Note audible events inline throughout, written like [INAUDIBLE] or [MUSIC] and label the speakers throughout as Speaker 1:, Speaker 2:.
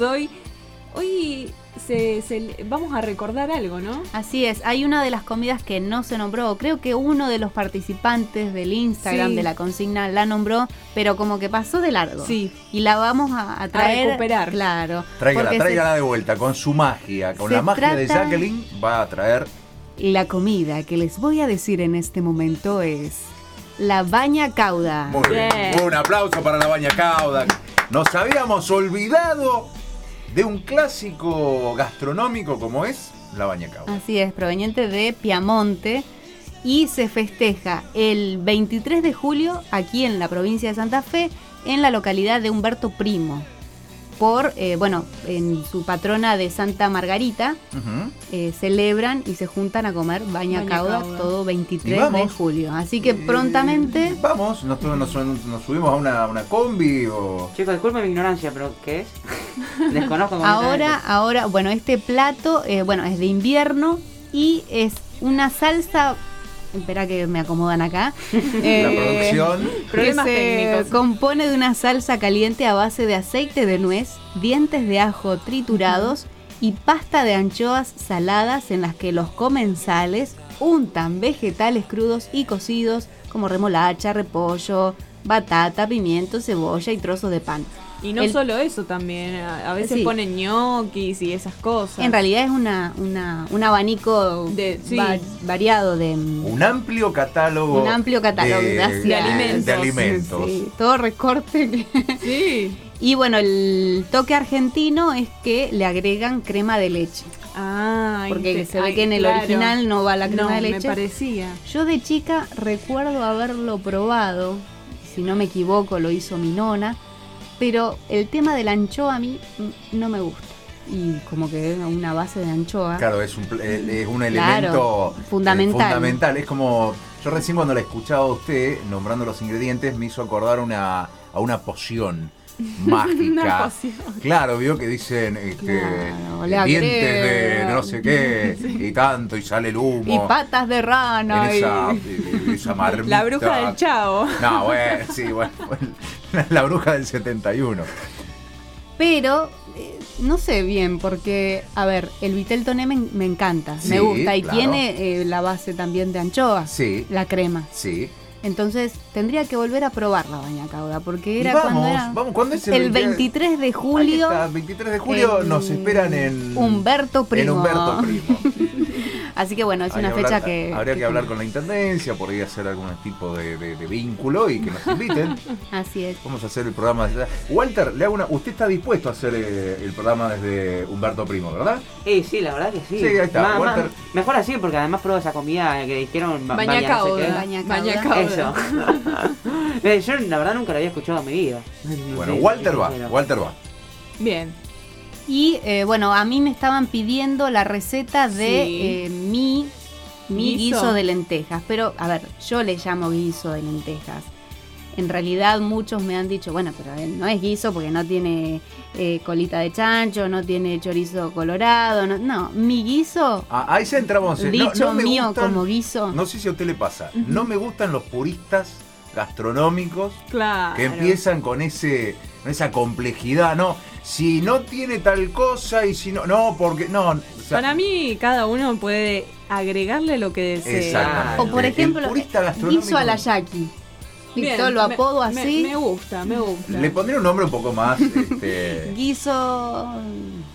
Speaker 1: hoy, hoy se, se- vamos a recordar algo, ¿no?
Speaker 2: Así es, hay una de las comidas que no se nombró, creo que uno de los participantes del Instagram
Speaker 1: Sí.
Speaker 2: de la consigna la nombró, pero como que pasó de largo.
Speaker 1: Sí.
Speaker 2: Y la vamos a, a traer.
Speaker 1: recuperar.
Speaker 2: Claro.
Speaker 3: Tráigala,
Speaker 2: se-
Speaker 3: tráigala de vuelta con su magia, con la magia de Jacqueline va a traer
Speaker 2: La comida que les voy a decir en este momento es la baña cauda.
Speaker 3: Muy bien.
Speaker 1: Bien.
Speaker 3: Un aplauso para la baña cauda. Nos habíamos olvidado de un clásico gastronómico como es la baña cauda.
Speaker 2: Así es, proveniente de Piamonte y se festeja el 23 de julio aquí en la provincia de Santa Fe, en la localidad de Humberto Primo, por, eh, bueno, en su patrona de Santa Margarita, eh, celebran y se juntan a comer baña,
Speaker 1: Baña
Speaker 2: cauda,
Speaker 1: cauda.
Speaker 2: todo 23
Speaker 3: Y vamos.
Speaker 2: de julio. Así que
Speaker 3: Eh,
Speaker 2: prontamente...
Speaker 3: Vamos, nos, nos- nos subimos a una, una combi o.
Speaker 4: Chicos, disculpen mi ignorancia, pero ¿qué es? [LAUGHS] Desconozco
Speaker 2: Ahora, ahora, bueno, este plato, eh, bueno, es de invierno y es una salsa. Espera que me acomodan acá. [LAUGHS]
Speaker 3: La
Speaker 2: Eh,
Speaker 3: producción.
Speaker 2: que se
Speaker 1: técnicos.
Speaker 2: compone de una salsa caliente a base de aceite de nuez, dientes de ajo triturados y pasta de anchoas saladas en las que los comensales untan vegetales crudos y cocidos como remolacha, repollo, batata, pimiento, cebolla y trozos de pan.
Speaker 1: Y no
Speaker 2: El-
Speaker 1: solo eso también, a, veces
Speaker 2: Sí.
Speaker 1: ponen ñoquis y esas cosas.
Speaker 2: En realidad es una, una- un abanico
Speaker 1: De- sí.
Speaker 2: va- variado de,
Speaker 3: Un amplio catálogo.
Speaker 2: Un amplio catálogo,
Speaker 3: de,
Speaker 2: gracias.
Speaker 1: De alimentos.
Speaker 3: de alimentos.
Speaker 2: Sí, todo recorte. que- [LAUGHS]
Speaker 1: Sí.
Speaker 2: y bueno, el toque argentino es que le agregan crema de leche.
Speaker 1: Ah,
Speaker 2: Porque se ve que en el
Speaker 1: claro.
Speaker 2: original no va la crema
Speaker 1: No,
Speaker 2: de
Speaker 1: me
Speaker 2: leche.
Speaker 1: parecía.
Speaker 2: Yo de chica recuerdo haberlo probado, si no me equivoco lo hizo mi nona, pero el tema de la anchoa a mí no me gusta. Y como que es una base de anchoa.
Speaker 3: Claro, es un, eh, es un
Speaker 2: Claro,
Speaker 3: elemento eh,
Speaker 2: fundamental.
Speaker 3: fundamental. Es como. Yo recién cuando la escuchaba a usted nombrando los ingredientes me hizo acordar una, a una poción [LAUGHS] mágica.
Speaker 1: Una poción.
Speaker 3: Claro, vio que dicen este,
Speaker 2: Claro, le
Speaker 3: dientes de no sé qué [LAUGHS] y tanto y sale el humo.
Speaker 2: Y patas de rana.
Speaker 3: en
Speaker 2: y-
Speaker 3: esa, y esa marmita.
Speaker 1: La bruja del chavo.
Speaker 3: No, bueno, sí, bueno. La, [LAUGHS] la bruja del 71.
Speaker 2: Pero eh, no sé bien, porque, a ver, el vitel toné me, me encanta,
Speaker 3: Sí,
Speaker 2: me gusta y
Speaker 3: claro.
Speaker 2: tiene eh, la base también de anchoa,
Speaker 3: Sí,
Speaker 2: la crema.
Speaker 3: sí.
Speaker 2: Entonces tendría que volver a probar la baña cauda, porque era
Speaker 3: vamos,
Speaker 2: cuando era
Speaker 3: vamos, ¿cuándo es el,
Speaker 2: el
Speaker 3: 20?
Speaker 2: 23 de
Speaker 3: Ahí
Speaker 2: julio.
Speaker 3: está, 23 de julio
Speaker 2: en
Speaker 3: nos esperan en
Speaker 2: Humberto Primo.
Speaker 3: En Humberto Primo. [LAUGHS]
Speaker 2: Así que bueno, es
Speaker 3: Hay
Speaker 2: una fecha
Speaker 3: hablar-
Speaker 2: que...
Speaker 3: Habría que,
Speaker 2: que-
Speaker 3: hablar con la intendencia, podría hacer algún tipo de, de- de vínculo y que nos inviten. [LAUGHS]
Speaker 2: Así es.
Speaker 3: Vamos a hacer el programa desde. Walter, le hago una. Usted está dispuesto a hacer eh, el programa desde Humberto Primo, ¿verdad?
Speaker 4: Eh, sí, la verdad que sí.
Speaker 3: Sí, ahí está,
Speaker 4: Ma- ma-
Speaker 3: Walter.
Speaker 4: mejor así, porque además pruebo esa comida que dijeron. ba-
Speaker 1: Baña
Speaker 4: baña no sé
Speaker 1: cauda.
Speaker 4: qué.
Speaker 2: Baña
Speaker 1: Baña
Speaker 2: cauda.
Speaker 1: cauda.
Speaker 4: Eso. [LAUGHS] Eh, yo la verdad nunca lo había escuchado en mi vida.
Speaker 3: Bueno,
Speaker 4: Sí,
Speaker 3: Walter
Speaker 4: sí,
Speaker 3: va. Walter va.
Speaker 1: Bien.
Speaker 2: Y eh, bueno, a mí me estaban pidiendo la receta de
Speaker 1: Sí.
Speaker 2: eh, mi, mi
Speaker 1: Guiso.
Speaker 2: guiso. de lentejas. Pero, a ver, yo le llamo guiso de lentejas. En realidad muchos me han dicho, bueno, pero eh, no es guiso porque no tiene eh, colita de chancho, no tiene chorizo colorado. No, no, mi guiso,
Speaker 3: Ah, ahí ya entramos. en- no-
Speaker 2: dicho
Speaker 3: no me
Speaker 2: mío
Speaker 3: gustan-
Speaker 2: como guiso.
Speaker 3: No sé si a usted le pasa. No me gustan los puristas gastronómicos
Speaker 1: Claro.
Speaker 3: que empiezan con ese esa complejidad, ¿no? Si no tiene tal cosa y si no, no, porque no. o sea,
Speaker 1: Para mí, cada uno puede agregarle lo que desee.
Speaker 3: Exactamente.
Speaker 2: O por ejemplo, guiso a la Listo, lo apodo
Speaker 1: me-
Speaker 2: así.
Speaker 1: Me, gusta, me gusta.
Speaker 3: le pondré un nombre un poco más. este, [LAUGHS]
Speaker 2: Guiso.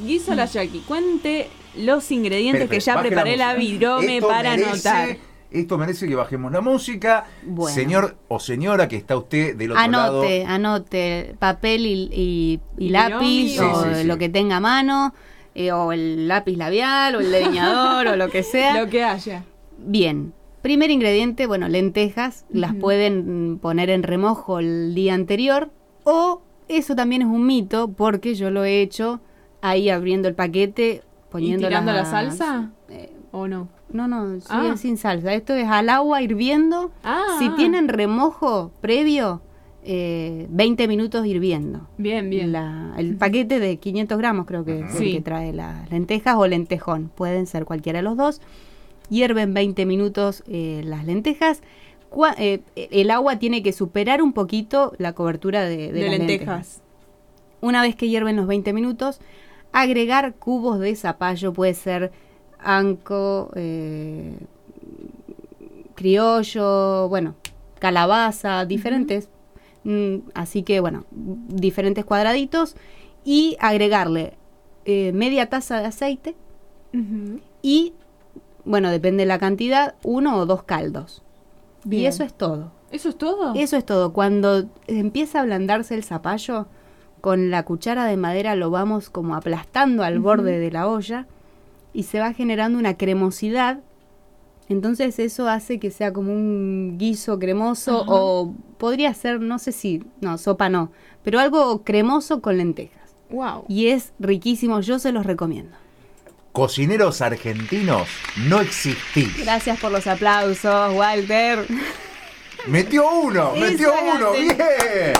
Speaker 1: Guiso a la yaqui. Cuente los ingredientes que ya
Speaker 3: baje
Speaker 1: preparé la virome
Speaker 3: Esto
Speaker 1: para anotar.
Speaker 3: Esto merece que bajemos la música.
Speaker 2: Bueno.
Speaker 3: Señor o señora que está usted del otro lado.
Speaker 2: Anote, anote, papel y, y- y
Speaker 1: Y
Speaker 2: lápiz, o
Speaker 3: Sí, sí, sí.
Speaker 2: lo que tenga a mano, eh, o el lápiz labial, o el delineador, o lo que sea. [LAUGHS]
Speaker 1: Lo que haya.
Speaker 2: Bien. Primer ingrediente, bueno, lentejas, las pueden poner en remojo el día anterior, o eso también es un mito, porque yo lo he hecho ahí abriendo el paquete,
Speaker 1: ¿Y
Speaker 2: poniendo
Speaker 1: tirando la salsa?
Speaker 2: eh,
Speaker 1: ¿O no?
Speaker 2: No, no, sí,
Speaker 1: Ah.
Speaker 2: sin salsa. Esto es al agua hirviendo.
Speaker 1: Ah,
Speaker 2: Si tienen remojo previo, eh, 20 minutos hirviendo.
Speaker 1: Bien, bien.
Speaker 2: La- el paquete de 500 gramos creo que es el que trae las lentejas o lentejón. Pueden ser cualquiera de los dos. Hierven 20 minutos eh, las lentejas. Cua- eh, el agua tiene que superar un poquito la cobertura de, de
Speaker 1: de
Speaker 2: las
Speaker 1: lentejas.
Speaker 2: Una vez que hierven los 20 minutos, agregar cubos de zapallo, puede ser anco, eh, criollo, bueno, calabaza, diferentes. Mm, así que, bueno, diferentes cuadraditos. Y agregarle eh, media taza de aceite y, bueno, depende de la cantidad, uno o dos caldos. Y eso es todo.
Speaker 1: ¿Eso es todo?
Speaker 2: Eso es todo. Cuando empieza a ablandarse el zapallo, con la cuchara de madera lo vamos como aplastando al borde de la olla y se va generando una cremosidad. Entonces eso hace que sea como un guiso cremoso
Speaker 1: Ajá.
Speaker 2: o podría ser, no sé si, no, sopa no, pero algo cremoso con lentejas.
Speaker 1: Wow.
Speaker 2: Y es riquísimo, yo se los recomiendo.
Speaker 3: Cocineros argentinos, no existís.
Speaker 2: Gracias por los aplausos, Walter. [LAUGHS]
Speaker 3: Metió uno, metió
Speaker 2: Eso
Speaker 3: uno, bien.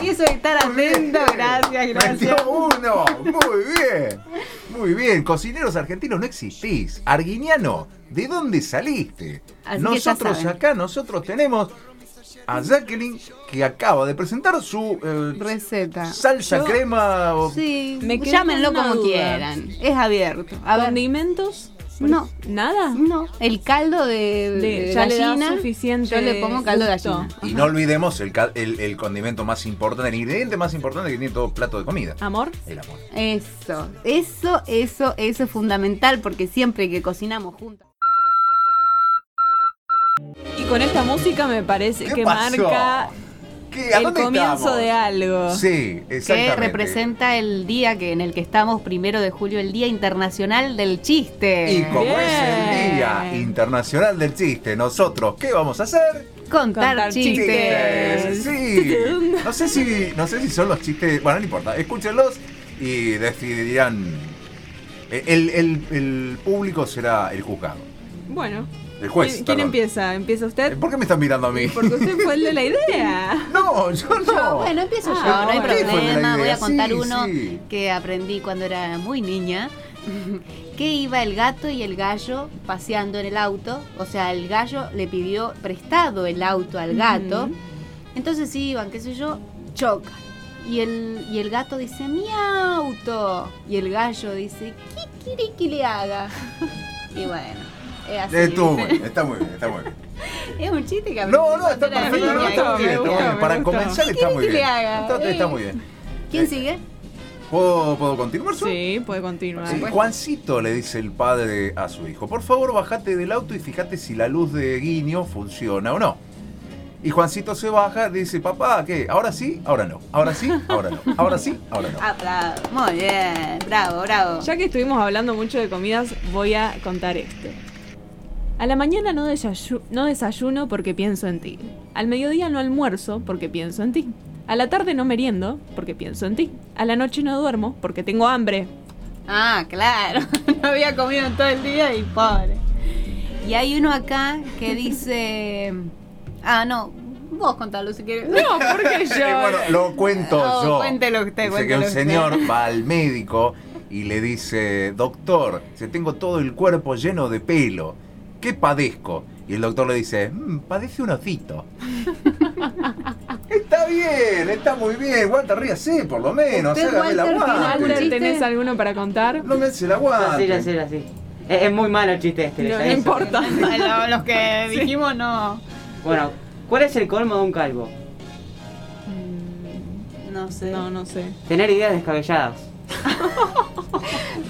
Speaker 2: Eso de estar atento, gracias, gracias.
Speaker 3: Metió uno, muy bien. Muy bien, cocineros argentinos no existís. Arguiñano, ¿de dónde saliste?
Speaker 2: Así
Speaker 3: nosotros acá, nosotros tenemos a Jacqueline que acaba de presentar su eh,
Speaker 2: Receta.
Speaker 3: salsa
Speaker 1: Yo-
Speaker 3: crema. o-
Speaker 2: Sí,
Speaker 1: Me
Speaker 2: llámenlo como
Speaker 1: duda.
Speaker 2: quieran. Es abierto. A. No.
Speaker 1: ¿Nada?
Speaker 2: no, el caldo de, de
Speaker 1: ya le da suficiente
Speaker 2: Yo le pongo caldo de gallina.
Speaker 3: Y no olvidemos el, el- el condimento más importante, el ingrediente más importante que tiene todo plato de comida.
Speaker 1: ¿Amor?
Speaker 3: El amor.
Speaker 2: Eso, eso, eso, eso es fundamental porque siempre que cocinamos juntos.
Speaker 1: Y con esta música me parece
Speaker 3: ¿Qué
Speaker 1: que
Speaker 3: pasó?
Speaker 1: marca
Speaker 3: ¿Qué? ¿A
Speaker 1: el
Speaker 3: dónde
Speaker 1: comienzo
Speaker 3: estamos?
Speaker 1: de algo.
Speaker 3: Sí,
Speaker 2: Que
Speaker 3: exactamente.
Speaker 2: representa el día que en el que estamos, primero de julio, el Día Internacional del Chiste.
Speaker 3: Y como es el. Día Internacional del Chiste, nosotros, ¿qué vamos a hacer?
Speaker 2: Contar,
Speaker 1: Contar
Speaker 2: chistes.
Speaker 1: chistes.
Speaker 3: Sí. [LAUGHS] No sé si, no sé si son los chistes. Bueno, no importa. Escúchenlos y decidirán. El, el- el público será el juzgado.
Speaker 1: Bueno.
Speaker 3: El juez.
Speaker 1: ¿Quién, empieza? ¿Empieza usted?
Speaker 3: ¿Por qué me están mirando a mí?
Speaker 1: Porque usted fue el de la idea. [LAUGHS]
Speaker 3: No, yo no.
Speaker 2: Bueno, empiezo
Speaker 1: Ah,
Speaker 2: yo, no hay
Speaker 1: bueno.
Speaker 3: ¿Qué fue de la
Speaker 2: problema. Voy a contar
Speaker 3: Sí,
Speaker 2: uno
Speaker 3: sí.
Speaker 2: que aprendí cuando era muy niña. [LAUGHS] Que iba el gato y el gallo paseando en el auto. O sea, el gallo le pidió prestado el auto al gato. Entonces iban, qué sé yo, chocan. Y el, y el gato dice, mi auto. Y el gallo dice, ¿qué quiere que le haga? [LAUGHS] Y bueno, es así.
Speaker 3: Estuvo muy
Speaker 2: ¿viste?
Speaker 3: bien, está muy bien, está muy bien. [LAUGHS]
Speaker 2: Es un chiste que
Speaker 3: No, no, está perfecto. no, está muy bien, está bien. Para comenzar
Speaker 2: ¿Qué
Speaker 3: está muy bien. Está, está
Speaker 2: Eh.
Speaker 3: muy bien.
Speaker 2: ¿Quién sigue?
Speaker 3: ¿Puedo, ¿Puedo continuar? Su?
Speaker 1: Sí, puede continuar.
Speaker 3: Sí, Juancito le dice el padre a su hijo, por favor bajate del auto y fíjate si la luz de guiño funciona o no. Y Juancito se baja, dice, papá, ¿qué? ¿Ahora sí? Ahora no. ¿Ahora sí? Ahora no. ¿Ahora sí? Ahora no.
Speaker 2: Aplausos. Muy bien, bravo, bravo.
Speaker 1: Ya que estuvimos hablando mucho de comidas, voy a contar este. A la mañana no, desayu- no desayuno porque pienso en ti. Al mediodía no almuerzo porque pienso en ti. A la tarde no meriendo porque pienso en ti. A la noche no duermo porque tengo hambre.
Speaker 2: Ah, claro. [LAUGHS] No había comido en todo el día y pobre. Y hay uno acá que dice. Ah, no. Vos contalo si quieres.
Speaker 1: No, porque [LAUGHS] yo.
Speaker 3: Eh, bueno, lo cuento yo.
Speaker 2: cuéntelo usted,
Speaker 3: Dice que
Speaker 2: cuéntelo
Speaker 3: un
Speaker 2: usted.
Speaker 3: señor va al médico y le dice, doctor, si tengo todo el cuerpo lleno de pelo, ¿qué padezco? Y el doctor le dice, "Mm, padece un osito. [LAUGHS] está bien, está muy bien. Walter, ríase por lo menos.
Speaker 2: Usted,
Speaker 3: hágame la
Speaker 2: chiste?
Speaker 1: ¿tenés alguno para contar?
Speaker 3: No me hace la
Speaker 4: Así,
Speaker 3: aguante.
Speaker 4: así, así. Es, es muy malo el chiste este.
Speaker 1: No, importa. [LAUGHS]
Speaker 2: Lo- Los que dijimos no.
Speaker 4: Bueno, ¿cuál es el colmo de un calvo?
Speaker 2: No sé.
Speaker 1: No, no sé.
Speaker 4: Tener ideas descabelladas. [LAUGHS]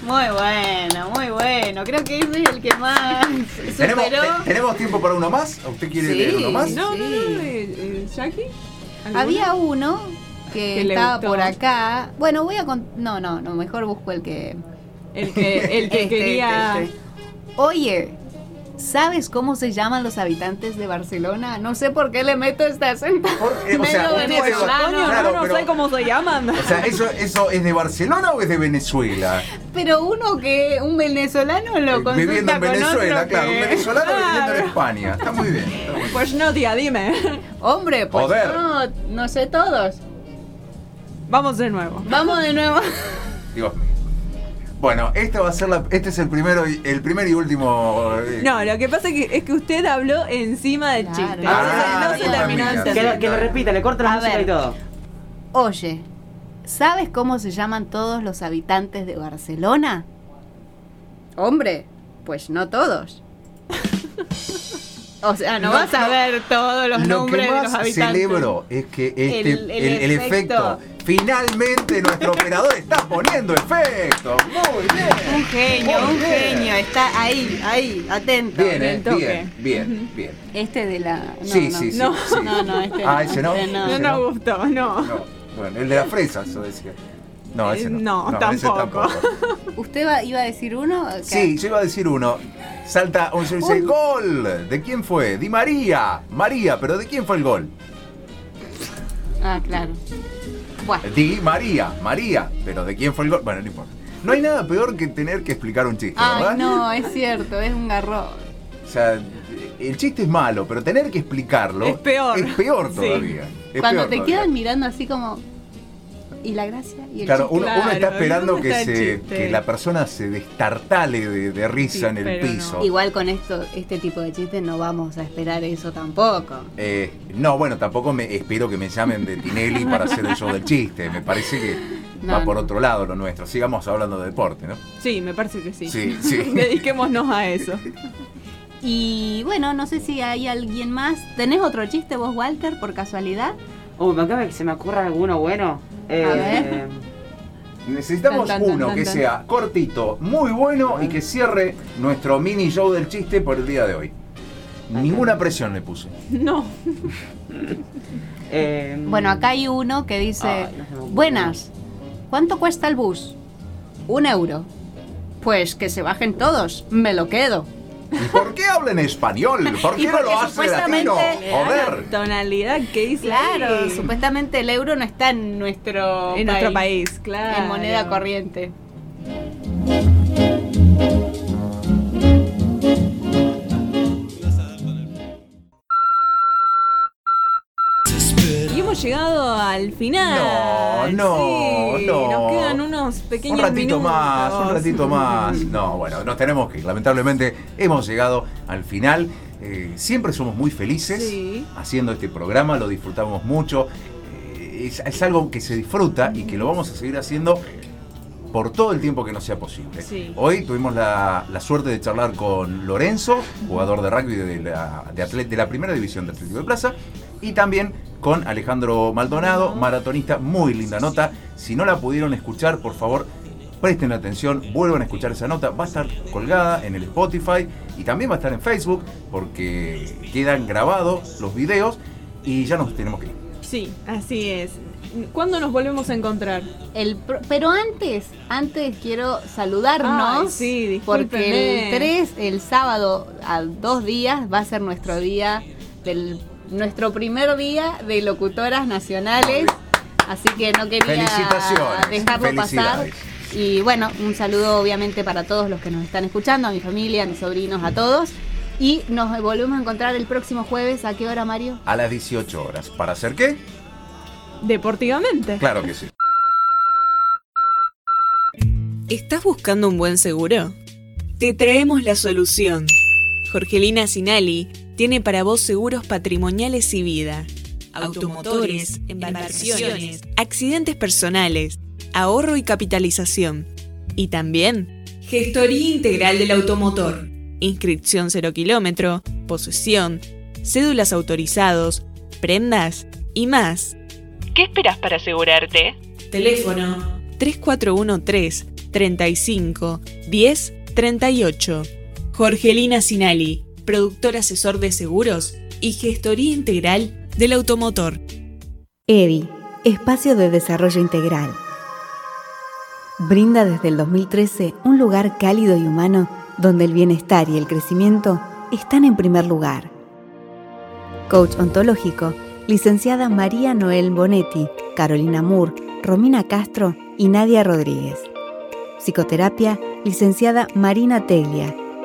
Speaker 2: Muy bueno, muy bueno. Creo que ese es el que más [LAUGHS]
Speaker 3: ¿Tenemos,
Speaker 2: superó.
Speaker 3: te- ¿Tenemos tiempo para uno más? ¿Usted quiere
Speaker 2: Sí.
Speaker 3: leer uno más?
Speaker 1: No, no, no.
Speaker 2: Sí.
Speaker 1: eh, eh, ¿Jackie? ¿Alguno?
Speaker 2: Había uno que, estaba
Speaker 1: gustó.
Speaker 2: por acá. Bueno, voy a con... No, no, no, mejor busco el que
Speaker 1: El que, el que [LAUGHS]
Speaker 2: Este,
Speaker 1: quería.
Speaker 2: este, este. Oye, ¿sabes cómo se llaman los habitantes de Barcelona? No sé por qué le meto este acento.
Speaker 3: Eh, o [LAUGHS] sea,
Speaker 2: venezolano.
Speaker 1: Coño,
Speaker 3: Claro,
Speaker 1: no, no
Speaker 3: pero-
Speaker 1: sé cómo se llaman.
Speaker 3: O sea, ¿eso, ¿eso es de Barcelona o es de Venezuela?
Speaker 2: Pero uno que, un venezolano lo consulta
Speaker 3: Viviendo en
Speaker 2: con
Speaker 3: Venezuela,
Speaker 2: otro
Speaker 3: claro.
Speaker 2: que-
Speaker 3: Un venezolano viviendo en. España. Está muy bien. está muy bien.
Speaker 1: Pues no, tía, dime.
Speaker 2: Hombre, pues
Speaker 3: Joder.
Speaker 2: no, no sé todos.
Speaker 1: Vamos de nuevo.
Speaker 2: Vamos de nuevo.
Speaker 3: Dios mío. Bueno, este va a ser la, este es el primero y, el primer y último. eh,
Speaker 1: No, lo que pasa es que, es que usted habló encima del
Speaker 2: Claro.
Speaker 1: chiste.
Speaker 2: Ah,
Speaker 1: no se
Speaker 3: está
Speaker 1: terminó.
Speaker 4: Que lo, que lo repita, le corta la
Speaker 2: A
Speaker 4: música
Speaker 2: ver.
Speaker 4: y todo.
Speaker 2: Oye, ¿Sabes cómo se llaman todos los habitantes de Barcelona? Hombre, pues no todos. [LAUGHS] o sea, no,
Speaker 1: No
Speaker 2: vas a ver
Speaker 1: todos los
Speaker 3: Lo
Speaker 1: nombres
Speaker 3: que
Speaker 1: de
Speaker 3: más
Speaker 1: los habitantes.
Speaker 3: celebro es que este,
Speaker 1: El-
Speaker 3: el,
Speaker 1: el
Speaker 3: el efecto.
Speaker 1: efecto.
Speaker 3: Finalmente nuestro operador está poniendo efecto. Muy bien.
Speaker 2: Un genio,
Speaker 3: Muy
Speaker 2: un
Speaker 3: bien.
Speaker 2: genio. Está ahí, ahí, atento.
Speaker 3: Bien, eh,
Speaker 1: el toque.
Speaker 3: bien, bien, bien.
Speaker 2: Este de la. No,
Speaker 3: Sí,
Speaker 2: no.
Speaker 3: sí, sí.
Speaker 1: No.
Speaker 3: sí.
Speaker 2: No, no, este
Speaker 3: Ah,
Speaker 2: no,
Speaker 3: ese no.
Speaker 2: este no.
Speaker 1: No gustó, no.
Speaker 3: No, bueno, el de las fresas, eso decía. No, ese no.
Speaker 1: Eh, no,
Speaker 3: ese
Speaker 1: tampoco.
Speaker 2: ¿Usted va- iba a decir uno?
Speaker 3: Sí, yo iba a decir uno. Salta, o se dice,
Speaker 2: Un-
Speaker 3: gol. ¿De quién fue? Di María. María, pero ¿de quién fue el gol?
Speaker 2: Ah, claro. Bueno,
Speaker 3: Di María, María, pero ¿de quién fue el gol? Bueno, no importa. No hay nada peor que tener que explicar un chiste, ¿verdad?
Speaker 2: Ay, no, es cierto, es un garrón.
Speaker 3: O sea, el chiste es malo, pero tener que explicarlo
Speaker 1: Es peor.
Speaker 3: Es peor
Speaker 1: Sí.
Speaker 3: Es
Speaker 2: Cuando
Speaker 3: peor
Speaker 2: te
Speaker 3: todavía.
Speaker 2: quedan mirando así como. ¿Y la gracia? ¿Y el
Speaker 3: Claro,
Speaker 2: chiste?
Speaker 3: uno, uno
Speaker 1: Claro,
Speaker 3: está esperando
Speaker 1: ¿dónde
Speaker 3: que,
Speaker 1: está el
Speaker 3: se,
Speaker 1: chiste?
Speaker 3: que la persona se destartale de, de risa
Speaker 1: Sí,
Speaker 3: en el
Speaker 1: no.
Speaker 3: piso.
Speaker 2: Igual con esto, este tipo de chistes no vamos a esperar eso tampoco.
Speaker 3: Eh, no, bueno, tampoco me espero que me llamen de Tinelli para hacer el show del chiste. Me parece que
Speaker 2: No,
Speaker 3: va por otro lado lo nuestro. Sigamos hablando de deporte, ¿no?
Speaker 1: Sí, me parece que sí.
Speaker 3: Sí, sí. [LAUGHS]
Speaker 1: Dediquémonos a eso. [LAUGHS]
Speaker 2: Y bueno, no sé si hay alguien más. ¿Tenés otro chiste vos, Walter, por casualidad?
Speaker 4: Uy, me acaba de que se me ocurra alguno bueno. Eh,
Speaker 2: ver.
Speaker 3: Necesitamos
Speaker 1: Tan, tan, tan,
Speaker 3: uno
Speaker 1: tan,
Speaker 3: que
Speaker 1: tan.
Speaker 3: sea cortito, muy bueno y que cierre nuestro mini show del chiste por el día de hoy. Ninguna presión le puse. [LAUGHS]
Speaker 1: No. [LAUGHS]
Speaker 4: eh,
Speaker 2: Bueno, acá hay uno que dice:
Speaker 4: no.
Speaker 2: Buenas, ¿cuánto cuesta el bus? Un euro. Pues que se bajen todos, me lo quedo.
Speaker 3: ¿Y por qué habla en español? [LAUGHS] ¿Por qué no lo hace latino?
Speaker 2: supuestamente-
Speaker 3: Joder.
Speaker 1: Tonalidad que dice.
Speaker 2: Claro, supuestamente el euro no está en nuestro
Speaker 1: En nuestro país, claro.
Speaker 2: en moneda corriente.
Speaker 1: Hemos llegado al final.
Speaker 3: No, no,
Speaker 1: Sí,
Speaker 3: no.
Speaker 1: Nos quedan unos
Speaker 3: Un
Speaker 1: pequeños
Speaker 3: ratito
Speaker 1: minutos.
Speaker 3: más, un ratito [LAUGHS] más. No, bueno, nos tenemos que ir. Lamentablemente hemos llegado al final. Eh, siempre somos muy felices
Speaker 1: Sí.
Speaker 3: haciendo este programa, lo disfrutamos mucho. Eh, es, es algo que se disfruta y que lo vamos a seguir haciendo por todo el tiempo que nos sea posible.
Speaker 1: Sí.
Speaker 3: Hoy tuvimos la, la suerte de charlar con Lorenzo, jugador de rugby de la, de atlet- de la primera división de Atlético de Plaza, y también con Alejandro Maldonado, maratonista, muy linda nota. Si no la pudieron escuchar, por favor, presten atención, vuelvan a escuchar esa nota. Va a estar colgada en el Spotify y también va a estar en Facebook porque quedan grabados los videos y ya nos tenemos que ir.
Speaker 1: Sí, así es. ¿Cuándo nos volvemos a encontrar?
Speaker 2: El pro- pero antes, antes quiero saludarnos.
Speaker 1: Ay, sí,
Speaker 2: porque el
Speaker 1: discúlpenme.
Speaker 2: 3, el sábado, a dos días, va a ser nuestro día del nuestro primer día de locutoras nacionales. Así que no quería
Speaker 3: Felicitaciones,
Speaker 2: dejarlo pasar. Y bueno, un saludo obviamente para todos los que nos están escuchando, a mi familia, a mis sobrinos, a todos. Y nos volvemos a encontrar el próximo jueves. ¿A qué hora, Mario?
Speaker 3: A las 18 horas. ¿Para hacer qué?
Speaker 1: Deportivamente.
Speaker 3: Claro que sí.
Speaker 5: ¿Estás buscando un buen seguro? Te traemos la solución. Jorgelina Sinali tiene para vos seguros patrimoniales y vida, automotores, embarcaciones, accidentes personales, ahorro y capitalización. Y también gestoría integral del automotor, inscripción cero kilómetro, posesión, cédulas autorizados, prendas y más. ¿Qué esperas para asegurarte? Teléfono 3413 35 10 38. Jorgelina Sinali, productor asesor de seguros y gestoría integral del automotor.
Speaker 2: EDI, Espacio de Desarrollo Integral. Brinda desde el 2013 un lugar cálido y humano donde el bienestar y el crecimiento están en primer lugar. Coach ontológico, licenciada María Noel Bonetti, Carolina Moore, Romina Castro y Nadia Rodríguez. Psicoterapia, licenciada Marina Teglia.